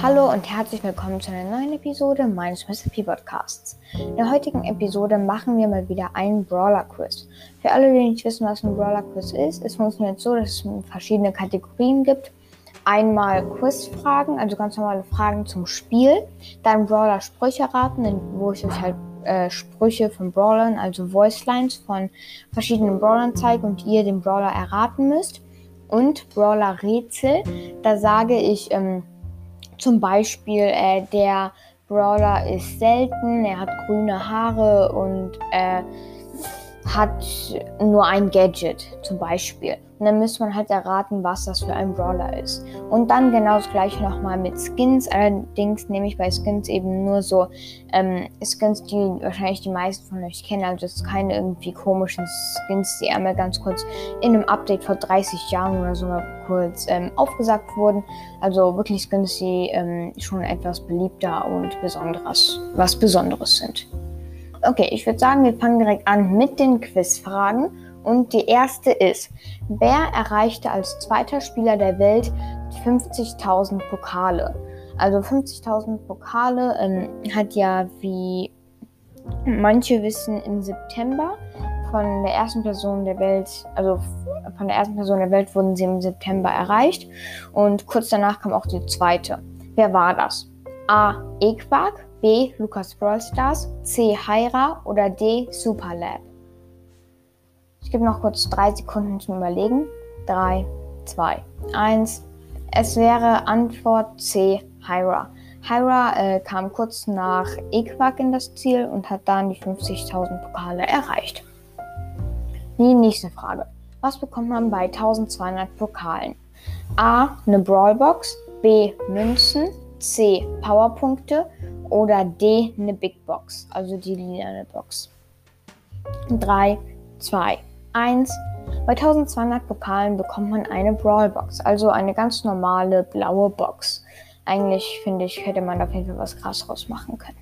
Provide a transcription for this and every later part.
Hallo und herzlich willkommen zu einer neuen Episode meines Mr. P Podcasts. In der heutigen Episode machen wir mal wieder einen Brawler Quiz. Für alle, die nicht wissen, was ein Brawler Quiz ist, es funktioniert so, dass es verschiedene Kategorien gibt. Einmal Quizfragen, also ganz normale Fragen zum Spiel. Dann Brawler Sprüche raten, wo ich euch halt äh, Sprüche von Brawlern, also Voicelines von verschiedenen Brawlern zeige und ihr den Brawler erraten müsst. Und Brawler Rätsel, da sage ich, ähm, zum Beispiel, äh, der Brawler ist selten, er hat grüne Haare und äh, hat nur ein Gadget, zum Beispiel. Und dann müsste man halt erraten, was das für ein Brawler ist. Und dann genau das gleiche nochmal mit Skins. Allerdings nehme ich bei Skins eben nur so ähm, Skins, die wahrscheinlich die meisten von euch kennen. Also es keine irgendwie komischen Skins, die einmal ganz kurz in einem Update vor 30 Jahren oder so mal kurz ähm, aufgesagt wurden. Also wirklich Skins, die ähm, schon etwas beliebter und besonderes, was Besonderes sind. Okay, ich würde sagen, wir fangen direkt an mit den Quizfragen. Und die erste ist, wer erreichte als zweiter Spieler der Welt 50.000 Pokale? Also 50.000 Pokale ähm, hat ja, wie manche wissen, im September von der ersten Person der Welt, also von der ersten Person der Welt wurden sie im September erreicht und kurz danach kam auch die zweite. Wer war das? A. Equark, B. Lucas Brawl Stars, C. Hyra oder D. Superlab? Ich gebe noch kurz drei Sekunden zum Überlegen. 3, 2, 1. Es wäre Antwort C. Hyra. Hyra äh, kam kurz nach Equark in das Ziel und hat dann die 50.000 Pokale erreicht. Die nächste Frage. Was bekommt man bei 1200 Pokalen? A. Eine Brawlbox. B. Münzen. C. Powerpunkte oder D eine Big Box, also die lilane Box. 3, 2, 1. Bei 1200 Pokalen bekommt man eine Brawl Box, also eine ganz normale blaue Box. Eigentlich finde ich, hätte man auf jeden Fall was krasseres machen können.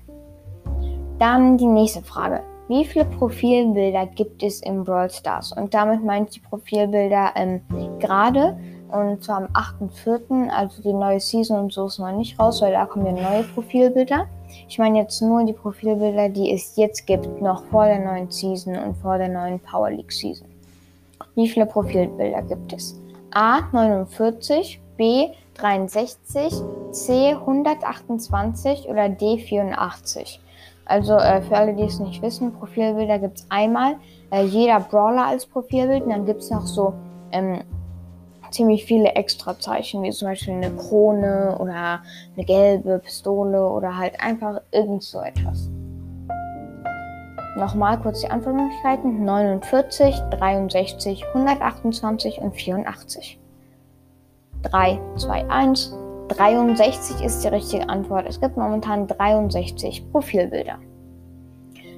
Dann die nächste Frage. Wie viele Profilbilder gibt es im Brawl Stars? Und damit meint die Profilbilder ähm, gerade und zwar am 8.4., also die neue Season und so ist noch nicht raus, weil da kommen ja neue Profilbilder. Ich meine jetzt nur die Profilbilder, die es jetzt gibt, noch vor der neuen Season und vor der neuen Power League Season. Wie viele Profilbilder gibt es? A 49, B 63, C 128 oder D 84. Also äh, für alle, die es nicht wissen, Profilbilder gibt es einmal äh, jeder Brawler als Profilbild und dann gibt es noch so ähm, ziemlich viele Extrazeichen, wie zum Beispiel eine Krone oder eine gelbe Pistole oder halt einfach irgend so etwas. Nochmal kurz die Antwortmöglichkeiten: 49, 63, 128 und 84. 3, 2, 1. 63 ist die richtige Antwort. Es gibt momentan 63 Profilbilder.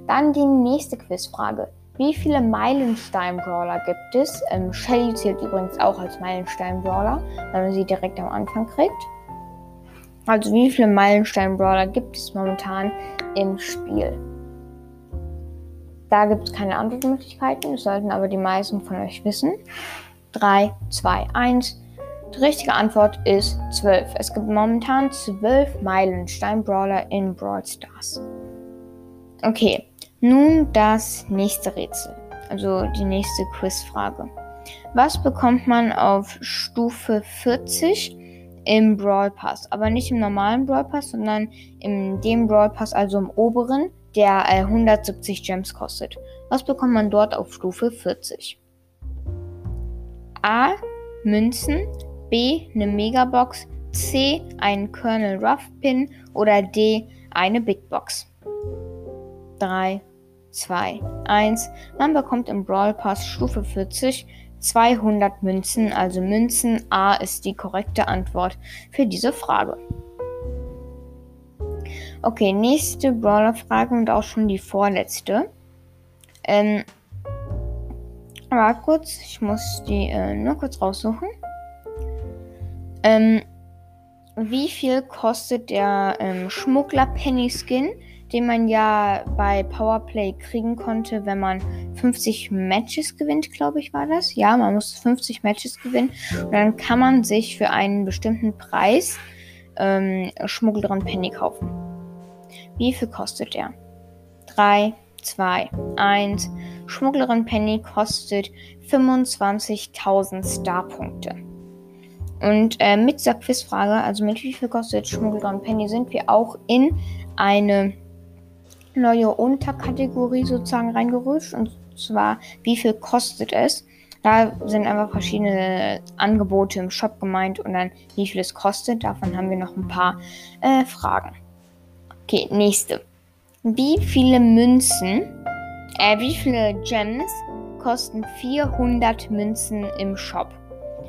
Dann die nächste Quizfrage. Wie viele Meilenstein-Brawler gibt es? Ähm, Shelly zählt übrigens auch als Meilenstein-Brawler, wenn man sie direkt am Anfang kriegt. Also wie viele Meilenstein-Brawler gibt es momentan im Spiel? Da gibt es keine Antwortmöglichkeiten, das sollten aber die meisten von euch wissen. 3, 2, 1. Die richtige Antwort ist 12. Es gibt momentan 12 Meilenstein-Brawler in Brawl Stars. Okay, nun das nächste Rätsel, also die nächste Quizfrage. Was bekommt man auf Stufe 40 im Brawl Pass? Aber nicht im normalen Brawl Pass, sondern in dem Brawl Pass, also im oberen, der äh, 170 Gems kostet. Was bekommt man dort auf Stufe 40? A. Münzen. B. Eine Megabox. C. Ein Colonel Ruff Pin. Oder D. Eine Big Box. 3, 2, 1. Man bekommt im Brawl Pass Stufe 40 200 Münzen, also Münzen A ist die korrekte Antwort für diese Frage. Okay, nächste Brawler-Frage und auch schon die vorletzte. Ähm, warte kurz, ich muss die äh, nur kurz raussuchen. Ähm, wie viel kostet der ähm, Schmuggler Penny Skin? Den man ja bei Powerplay kriegen konnte, wenn man 50 Matches gewinnt, glaube ich, war das. Ja, man muss 50 Matches gewinnen und dann kann man sich für einen bestimmten Preis ähm, Schmugglerin Penny kaufen. Wie viel kostet er? 3, 2, 1. Schmugglerin Penny kostet 25.000 Starpunkte. Und äh, mit dieser Quizfrage, also mit wie viel kostet Schmugglerin Penny, sind wir auch in eine neue Unterkategorie sozusagen reingerutscht. Und zwar, wie viel kostet es? Da sind einfach verschiedene Angebote im Shop gemeint und dann, wie viel es kostet. Davon haben wir noch ein paar äh, Fragen. Okay, nächste. Wie viele Münzen, äh, wie viele Gems kosten 400 Münzen im Shop?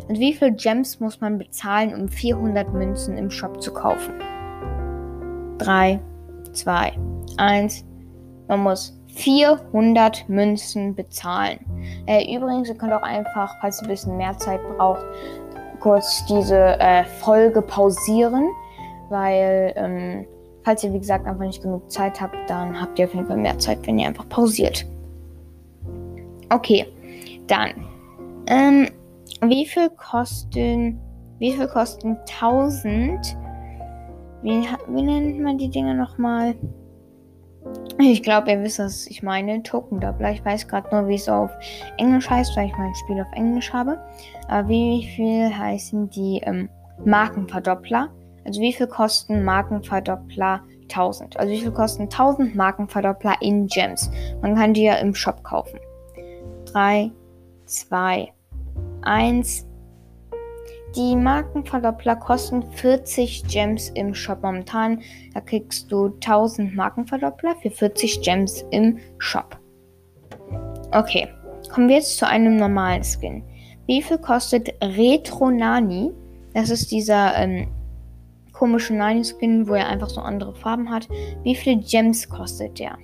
Und wie viele Gems muss man bezahlen, um 400 Münzen im Shop zu kaufen? 3, 2, 1. Man muss 400 Münzen bezahlen. Äh, übrigens, ihr könnt auch einfach, falls ihr ein bisschen mehr Zeit braucht, kurz diese äh, Folge pausieren, weil ähm, falls ihr wie gesagt einfach nicht genug Zeit habt, dann habt ihr auf jeden Fall mehr Zeit, wenn ihr einfach pausiert. Okay, dann ähm, wie viel kosten wie viel kosten 1000 wie, wie nennt man die Dinge nochmal? Ich glaube, ihr wisst, was ich meine. Token Doppler. Ich weiß gerade nur, wie es auf Englisch heißt, weil ich mein Spiel auf Englisch habe. Aber wie viel heißen die ähm, Markenverdoppler? Also wie viel kosten Markenverdoppler 1000? Also wie viel kosten 1000 Markenverdoppler in Gems? Man kann die ja im Shop kaufen. 3, 2, 1. Die Markenverdoppler kosten 40 Gems im Shop momentan. Da kriegst du 1000 Markenverdoppler für 40 Gems im Shop. Okay, kommen wir jetzt zu einem normalen Skin. Wie viel kostet Retro Nani? Das ist dieser ähm, komische Nani Skin, wo er einfach so andere Farben hat. Wie viele Gems kostet der?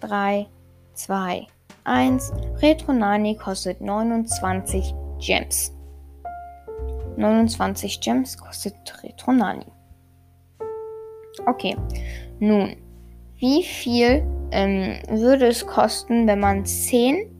3, 2, 1. Retro Nani kostet 29 Gems. 29 Gems kostet Retronani. Okay, nun, wie viel ähm, würde es kosten, wenn man 10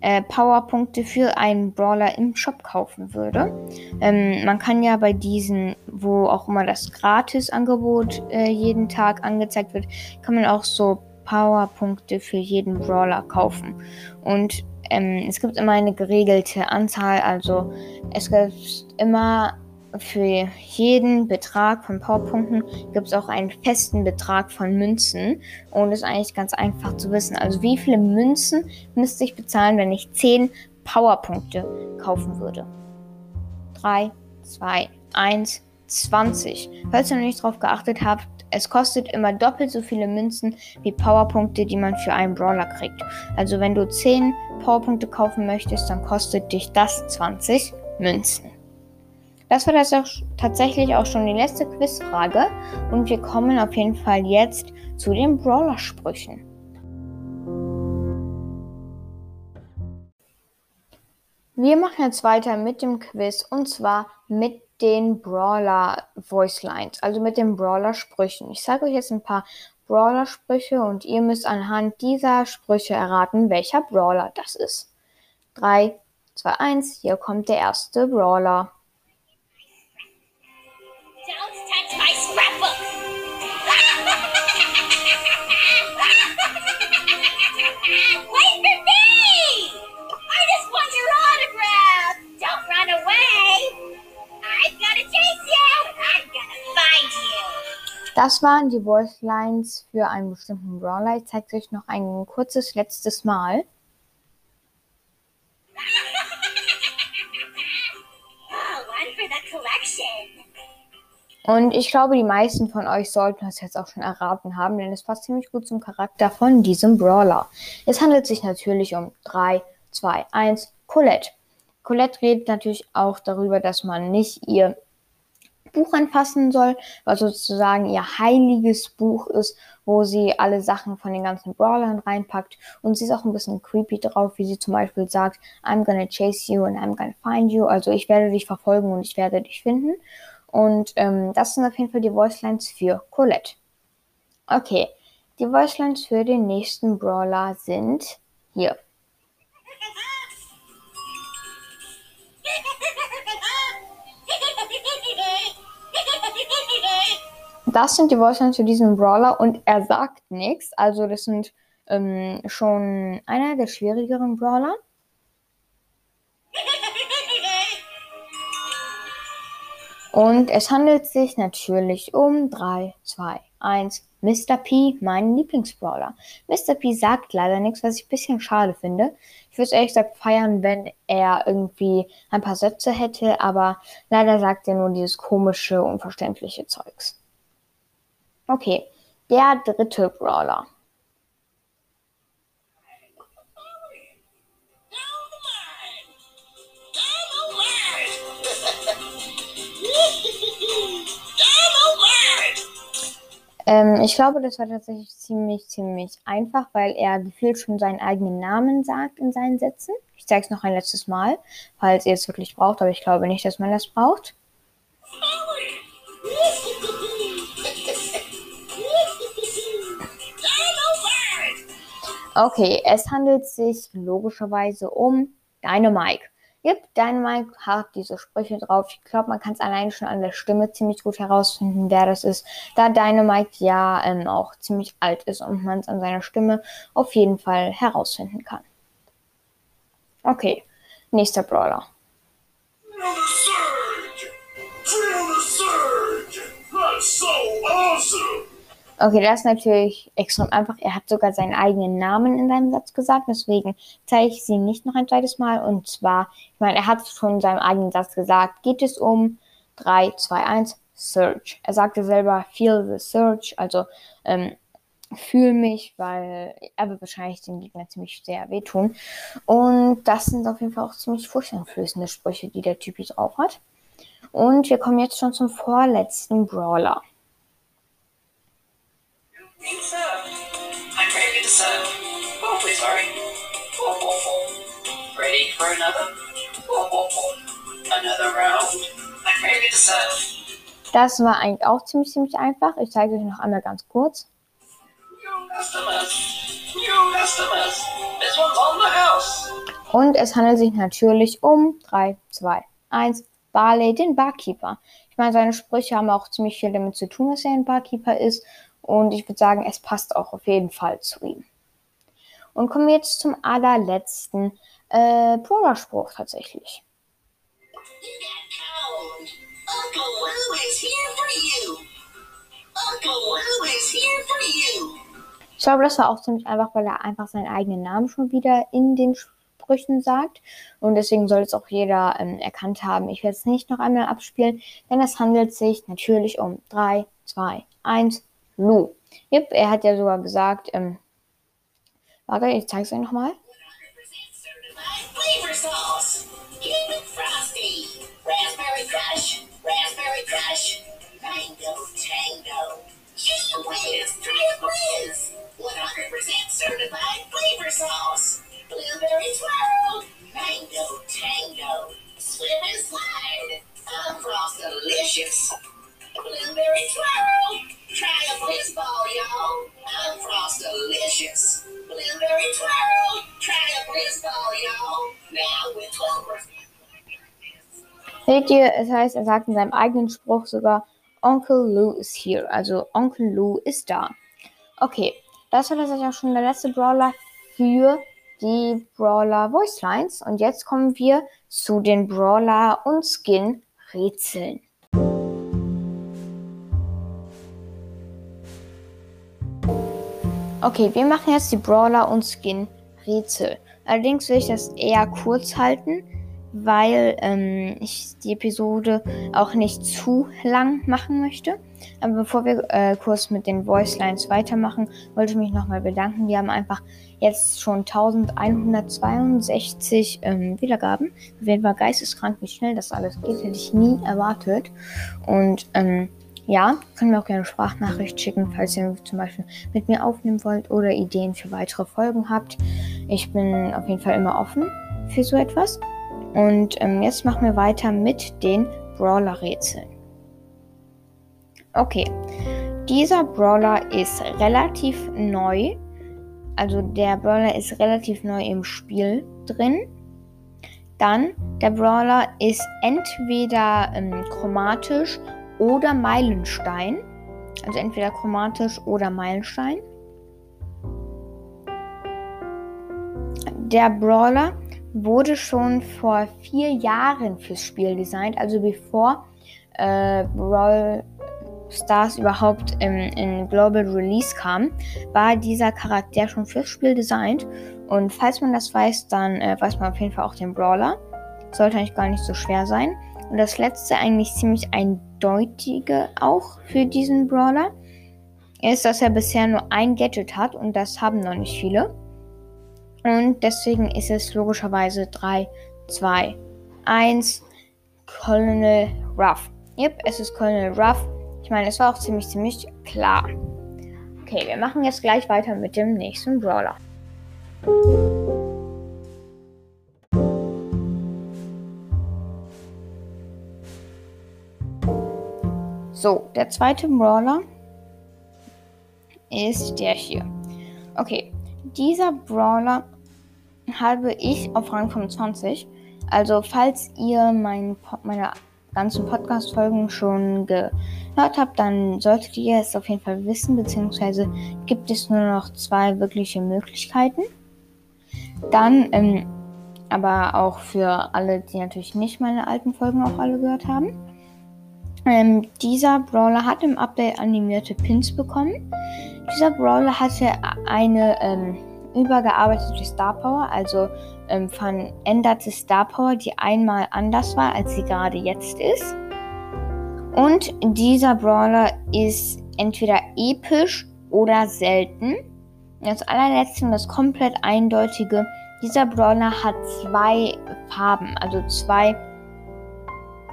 äh, Powerpunkte für einen Brawler im Shop kaufen würde? Ähm, man kann ja bei diesen, wo auch immer das Gratis-Angebot äh, jeden Tag angezeigt wird, kann man auch so Powerpunkte für jeden Brawler kaufen. Und ähm, es gibt immer eine geregelte Anzahl, also es gibt immer für jeden Betrag von Powerpunkten gibt es auch einen festen Betrag von Münzen. Und das ist eigentlich ganz einfach zu wissen. Also wie viele Münzen müsste ich bezahlen, wenn ich 10 Powerpunkte kaufen würde? 3, 2, 1, 20. Falls ihr noch nicht drauf geachtet habt, es kostet immer doppelt so viele Münzen wie Powerpunkte, die man für einen Brawler kriegt. Also wenn du 10 Powerpunkte kaufen möchtest, dann kostet dich das 20 Münzen. Das war das auch tatsächlich auch schon die letzte Quizfrage und wir kommen auf jeden Fall jetzt zu den Brawler-Sprüchen. Wir machen jetzt weiter mit dem Quiz und zwar mit den Brawler Voice Lines, also mit den Brawler Sprüchen. Ich sage euch jetzt ein paar Brawler Sprüche und ihr müsst anhand dieser Sprüche erraten, welcher Brawler das ist. 3, 2, 1, hier kommt der erste Brawler. Wait for me! I just want your autograph! Don't run away! Das waren die Voice Lines für einen bestimmten Brawler. Ich zeige euch noch ein kurzes letztes Mal. Und ich glaube, die meisten von euch sollten das jetzt auch schon erraten haben, denn es passt ziemlich gut zum Charakter von diesem Brawler. Es handelt sich natürlich um 3, 2, 1, Colette. Colette redet natürlich auch darüber, dass man nicht ihr Buch anfassen soll, was sozusagen ihr heiliges Buch ist, wo sie alle Sachen von den ganzen Brawlern reinpackt. Und sie ist auch ein bisschen creepy drauf, wie sie zum Beispiel sagt, I'm gonna chase you and I'm gonna find you. Also ich werde dich verfolgen und ich werde dich finden. Und ähm, das sind auf jeden Fall die Voicelines für Colette. Okay, die Voicelines für den nächsten Brawler sind hier. Das sind die Voicelines zu diesem Brawler und er sagt nichts. Also das sind ähm, schon einer der schwierigeren Brawler. Und es handelt sich natürlich um 3, 2, 1. Mr. P, mein Lieblingsbrawler. Mr. P sagt leider nichts, was ich ein bisschen schade finde. Ich würde es ehrlich gesagt feiern, wenn er irgendwie ein paar Sätze hätte, aber leider sagt er nur dieses komische, unverständliche Zeugs. Okay, der dritte Brawler. Ähm, ich glaube, das war tatsächlich ziemlich, ziemlich einfach, weil er gefühlt schon seinen eigenen Namen sagt in seinen Sätzen. Ich zeige es noch ein letztes Mal, falls ihr es wirklich braucht, aber ich glaube nicht, dass man das braucht. Okay, es handelt sich logischerweise um Dynamike. Yep, Dynamite hat diese Sprüche drauf. Ich glaube, man kann es allein schon an der Stimme ziemlich gut herausfinden, wer das ist. Da Dynamite ja ähm, auch ziemlich alt ist und man es an seiner Stimme auf jeden Fall herausfinden kann. Okay, nächster Brawler. That's so awesome! Okay, das ist natürlich extrem einfach. Er hat sogar seinen eigenen Namen in seinem Satz gesagt, deswegen zeige ich sie nicht noch ein zweites Mal. Und zwar, ich meine, er hat schon in seinem eigenen Satz gesagt, geht es um 3, 2, 1, Search. Er sagte selber, feel the search, also ähm, fühl mich, weil er wird wahrscheinlich den Gegner ziemlich sehr wehtun. Und das sind auf jeden Fall auch ziemlich furchteinflößende Sprüche, die der Typ drauf hat. Und wir kommen jetzt schon zum vorletzten Brawler. So, I'm ready to serve. Oh, please hurry. Oh, oh, oh. Ready for another? Oh, oh, oh. Another round. I'm ready to serve. Das war eigentlich auch ziemlich, ziemlich einfach. Ich zeige euch noch einmal ganz kurz. Und es handelt sich natürlich um 3, 2, 1, Barley, den Barkeeper. Ich meine, seine Sprüche haben auch ziemlich viel damit zu tun, dass er ein Barkeeper ist. Und ich würde sagen, es passt auch auf jeden Fall zu ihm. Und kommen wir jetzt zum allerletzten äh, Brawler-Spruch tatsächlich. Ich glaube, das war auch ziemlich einfach, weil er einfach seinen eigenen Namen schon wieder in den Sprüchen sagt. Und deswegen soll es auch jeder ähm, erkannt haben. Ich werde es nicht noch einmal abspielen, denn es handelt sich natürlich um 3, 2, 1, Lu. Yep, er hat ja sogar gesagt, ähm, warte, ich zeig's euch nochmal. Blueberry Seht ihr, es heißt, er sagt in seinem eigenen Spruch sogar, Onkel Lou ist hier. Also Onkel Lou ist da. Okay, das war tatsächlich auch schon der letzte Brawler für die Brawler Voice Lines. Und jetzt kommen wir zu den Brawler und Skin Rätseln. Okay, wir machen jetzt die Brawler und Skin Rätsel. Allerdings will ich das eher kurz halten, weil ähm, ich die Episode auch nicht zu lang machen möchte. Aber bevor wir äh, kurz mit den Voice Lines weitermachen, wollte ich mich nochmal bedanken. Wir haben einfach jetzt schon 1162 ähm, Wiedergaben. Auf jeden Fall geisteskrank, wie schnell das alles geht, hätte ich nie erwartet. Und ähm, ja, könnt mir auch gerne eine Sprachnachricht schicken, falls ihr zum Beispiel mit mir aufnehmen wollt oder Ideen für weitere Folgen habt. Ich bin auf jeden Fall immer offen für so etwas. Und ähm, jetzt machen wir weiter mit den Brawler-Rätseln. Okay, dieser Brawler ist relativ neu. Also der Brawler ist relativ neu im Spiel drin. Dann, der Brawler ist entweder ähm, chromatisch oder Meilenstein. Also entweder chromatisch oder Meilenstein. Der Brawler wurde schon vor vier Jahren fürs Spiel designt, also bevor äh, Brawl Stars überhaupt im, in Global Release kam, war dieser Charakter schon fürs Spiel designt. Und falls man das weiß, dann äh, weiß man auf jeden Fall auch den Brawler. Sollte eigentlich gar nicht so schwer sein. Und das letzte eigentlich ziemlich eindeutige auch für diesen Brawler ist, dass er bisher nur ein Gadget hat und das haben noch nicht viele. Und deswegen ist es logischerweise 3, 2, 1 Colonel Ruff. Yep, es ist Colonel Ruff. Ich meine, es war auch ziemlich, ziemlich klar. Okay, wir machen jetzt gleich weiter mit dem nächsten Brawler. So, der zweite Brawler ist der hier. Okay, dieser Brawler habe ich auf Rang 25. Also, falls ihr mein, meine ganzen Podcast-Folgen schon gehört habt, dann solltet ihr es auf jeden Fall wissen, beziehungsweise gibt es nur noch zwei wirkliche Möglichkeiten. Dann, ähm, aber auch für alle, die natürlich nicht meine alten Folgen auch alle gehört haben. Ähm, dieser Brawler hat im Update animierte Pins bekommen. Dieser Brawler hatte eine ähm, übergearbeitete Star Power, also ähm, veränderte Star Power, die einmal anders war, als sie gerade jetzt ist. Und dieser Brawler ist entweder episch oder selten. Das allerletzte und das komplett eindeutige, dieser Brawler hat zwei Farben, also zwei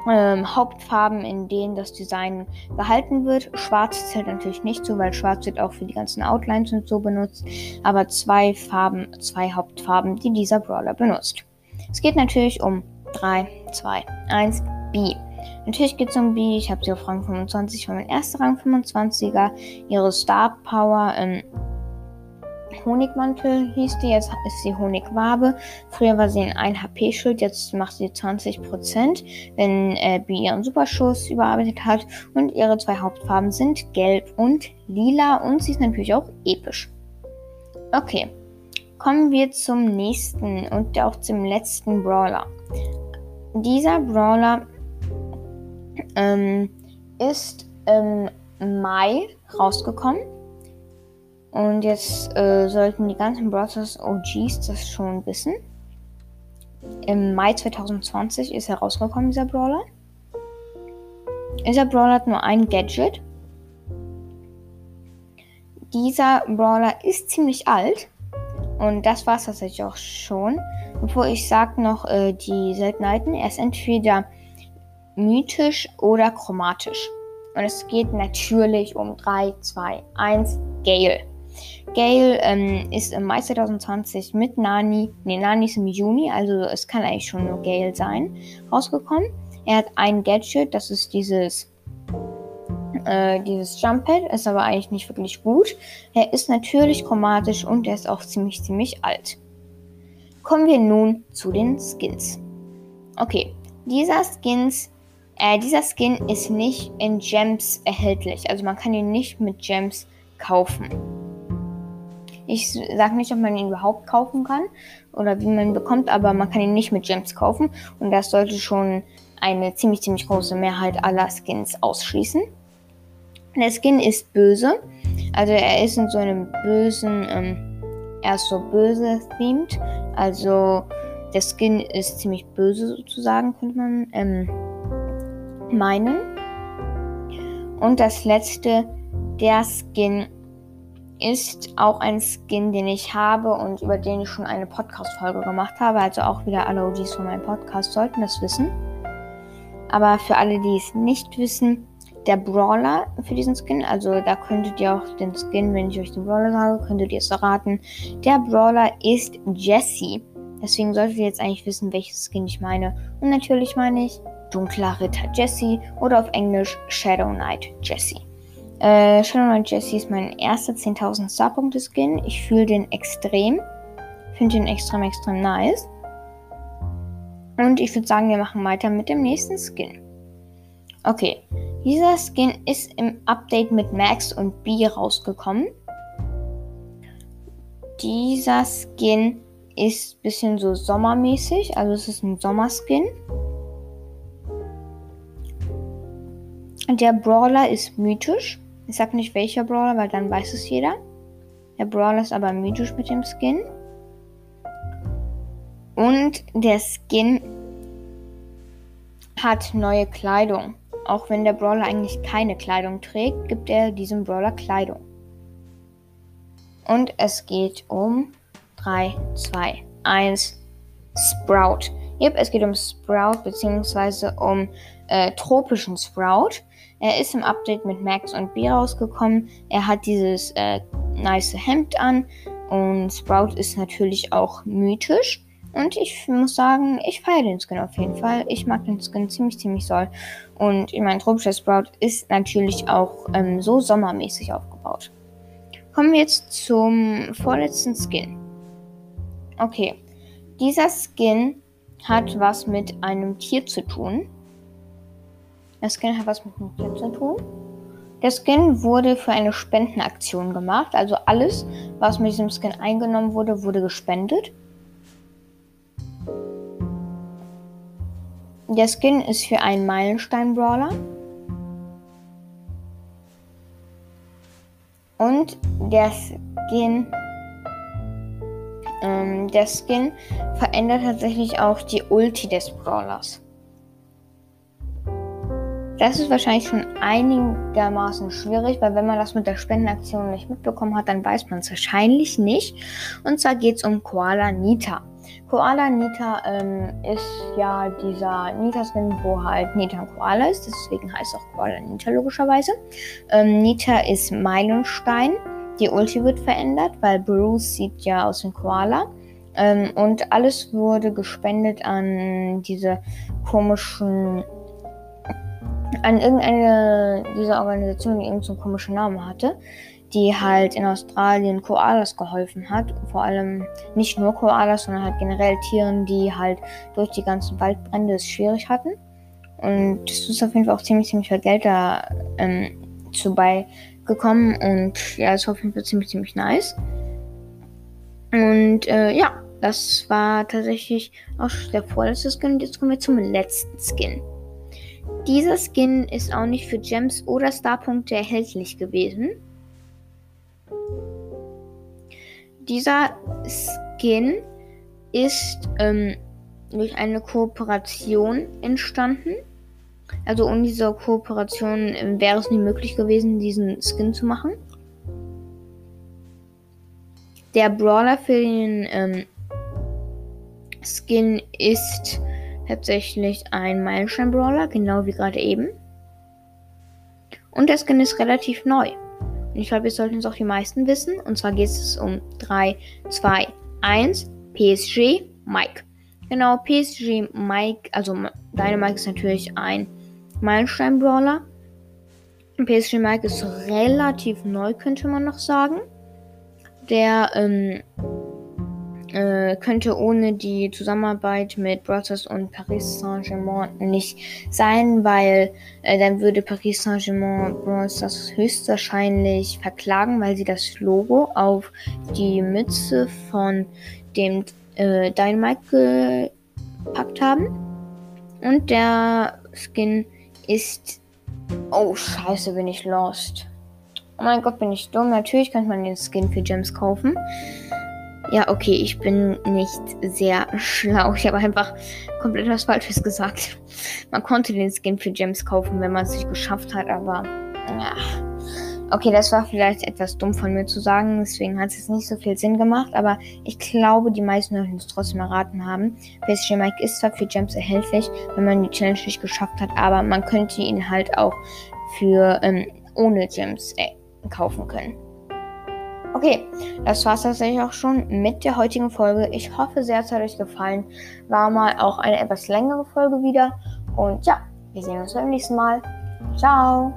ähm, Hauptfarben, in denen das Design gehalten wird. Schwarz zählt natürlich nicht so, weil Schwarz wird auch für die ganzen Outlines und so benutzt. Aber zwei Farben, zwei Hauptfarben, die dieser Brawler benutzt. Es geht natürlich um 3, 2, 1, B. Natürlich geht es um B. Ich habe sie auf Rang 25 von meinem ersten Rang 25er. Ihre Star Power ähm, Honigmantel hieß die, jetzt ist sie Honigwabe. Früher war sie ein 1 HP-Schild, jetzt macht sie 20%, wenn äh, B ihren Superschuss überarbeitet hat. Und ihre zwei Hauptfarben sind gelb und lila und sie ist natürlich auch episch. Okay, kommen wir zum nächsten und auch zum letzten Brawler. Dieser Brawler ähm, ist im Mai rausgekommen und jetzt äh, sollten die ganzen Brothers OGs das schon wissen. Im Mai 2020 ist herausgekommen, dieser Brawler. Dieser Brawler hat nur ein Gadget. Dieser Brawler ist ziemlich alt. Und das war es tatsächlich auch schon. Bevor ich sage noch äh, die Seltenheiten, er ist entweder mythisch oder chromatisch. Und es geht natürlich um 3, 2, 1, Gale. Gale ähm, ist im Mai 2020 mit Nani, nee, Nani ist im Juni, also es kann eigentlich schon nur Gale sein, rausgekommen. Er hat ein Gadget, das ist dieses, äh, dieses Jump Pad, ist aber eigentlich nicht wirklich gut. Er ist natürlich chromatisch und er ist auch ziemlich, ziemlich alt. Kommen wir nun zu den Skins. Okay, dieser Skins äh, dieser Skin ist nicht in Gems erhältlich. Also man kann ihn nicht mit Gems kaufen. Ich sage nicht, ob man ihn überhaupt kaufen kann oder wie man ihn bekommt, aber man kann ihn nicht mit Gems kaufen und das sollte schon eine ziemlich, ziemlich große Mehrheit aller Skins ausschließen. Der Skin ist böse, also er ist in so einem bösen, ähm, er ist so böse themed, also der Skin ist ziemlich böse sozusagen, könnte man ähm, meinen. Und das letzte, der Skin ist auch ein Skin, den ich habe und über den ich schon eine Podcast-Folge gemacht habe. Also auch wieder alle OGs von meinem Podcast sollten das wissen. Aber für alle, die es nicht wissen, der Brawler für diesen Skin, also da könntet ihr auch den Skin, wenn ich euch den Brawler sage, könntet ihr es erraten. Der Brawler ist Jesse. Deswegen solltet ihr jetzt eigentlich wissen, welches Skin ich meine. Und natürlich meine ich Dunkler Ritter Jesse oder auf Englisch Shadow Knight Jesse. Äh, Shadow Jesse ist mein erster 10.000 Starpunkte Skin. Ich fühle den extrem. Finde den extrem, extrem nice. Und ich würde sagen, wir machen weiter mit dem nächsten Skin. Okay, Dieser Skin ist im Update mit Max und B rausgekommen. Dieser Skin ist ein bisschen so sommermäßig, also es ist ein Sommerskin. Der Brawler ist mythisch. Ich sag nicht welcher Brawler, weil dann weiß es jeder. Der Brawler ist aber mythisch mit dem Skin. Und der Skin hat neue Kleidung. Auch wenn der Brawler eigentlich keine Kleidung trägt, gibt er diesem Brawler Kleidung. Und es geht um 3, 2, 1 Sprout. Yep, es geht um Sprout beziehungsweise um äh, tropischen Sprout. Er ist im Update mit Max und B rausgekommen. Er hat dieses äh, nice Hemd an und Sprout ist natürlich auch mythisch. Und ich muss sagen, ich feiere den Skin auf jeden Fall. Ich mag den Skin ziemlich, ziemlich soll. Und ich meine, tropischer Sprout ist natürlich auch ähm, so sommermäßig aufgebaut. Kommen wir jetzt zum vorletzten Skin. Okay, dieser Skin hat was mit einem Tier zu tun. Der Skin hat was mit Tier zu tun. Der Skin wurde für eine Spendenaktion gemacht. Also alles, was mit diesem Skin eingenommen wurde, wurde gespendet. Der Skin ist für einen Meilenstein-Brawler. Und der Skin, ähm, der Skin verändert tatsächlich auch die Ulti des Brawlers. Das ist wahrscheinlich schon einigermaßen schwierig, weil wenn man das mit der Spendenaktion nicht mitbekommen hat, dann weiß man es wahrscheinlich nicht. Und zwar geht es um Koala Nita. Koala Nita ähm, ist ja dieser Nita-Skin, wo halt Nita ein Koala ist. Deswegen heißt auch Koala Nita logischerweise. Ähm, Nita ist Meilenstein. Die Ulti wird verändert, weil Bruce sieht ja aus dem Koala. Ähm, und alles wurde gespendet an diese komischen. An irgendeine dieser Organisationen, die irgendeinen komischen Namen hatte die halt in Australien Koalas geholfen hat. Vor allem nicht nur Koalas, sondern halt generell Tieren, die halt durch die ganzen Waldbrände es schwierig hatten. Und das ist auf jeden Fall auch ziemlich, ziemlich viel Geld da ähm, zu beigekommen. Und ja, das ist auf jeden Fall ziemlich, ziemlich nice. Und äh, ja, das war tatsächlich auch der vorletzte Skin. Und jetzt kommen wir zum letzten Skin. Dieser Skin ist auch nicht für Gems oder Starpunkte erhältlich gewesen. Dieser Skin ist ähm, durch eine Kooperation entstanden. Also ohne diese Kooperation äh, wäre es nie möglich gewesen, diesen Skin zu machen. Der Brawler für den ähm, Skin ist tatsächlich ein Meilenstein-Brawler, genau wie gerade eben. Und der Skin ist relativ neu. Und ich glaube, wir sollten es auch die meisten wissen. Und zwar geht es um 3, 2, 1. PSG Mike. Genau, PSG Mike, also deine Mike ist natürlich ein Meilenstein-Brawler. PSG Mike ist relativ neu, könnte man noch sagen. Der ähm, äh, könnte ohne die Zusammenarbeit mit Brothers und Paris Saint-Germain nicht sein, weil äh, dann würde Paris Saint-Germain Brothers höchstwahrscheinlich verklagen, weil sie das Logo auf die Mütze von dem äh, Dynamite gepackt haben. Und der Skin ist. Oh, scheiße, bin ich lost. Oh mein Gott, bin ich dumm. Natürlich könnte man den Skin für Gems kaufen. Ja, okay, ich bin nicht sehr schlau. Ich habe einfach komplett was Falsches gesagt. Man konnte den Skin für Gems kaufen, wenn man es nicht geschafft hat, aber. Ja. Okay, das war vielleicht etwas dumm von mir zu sagen, deswegen hat es jetzt nicht so viel Sinn gemacht, aber ich glaube, die meisten werden es trotzdem erraten haben. PSG Mike ist zwar für Gems erhältlich, wenn man die Challenge nicht geschafft hat, aber man könnte ihn halt auch für ähm, ohne Gems äh, kaufen können. Okay, das war es tatsächlich auch schon mit der heutigen Folge. Ich hoffe sehr, es hat euch gefallen. War mal auch eine etwas längere Folge wieder. Und ja, wir sehen uns beim nächsten Mal. Ciao!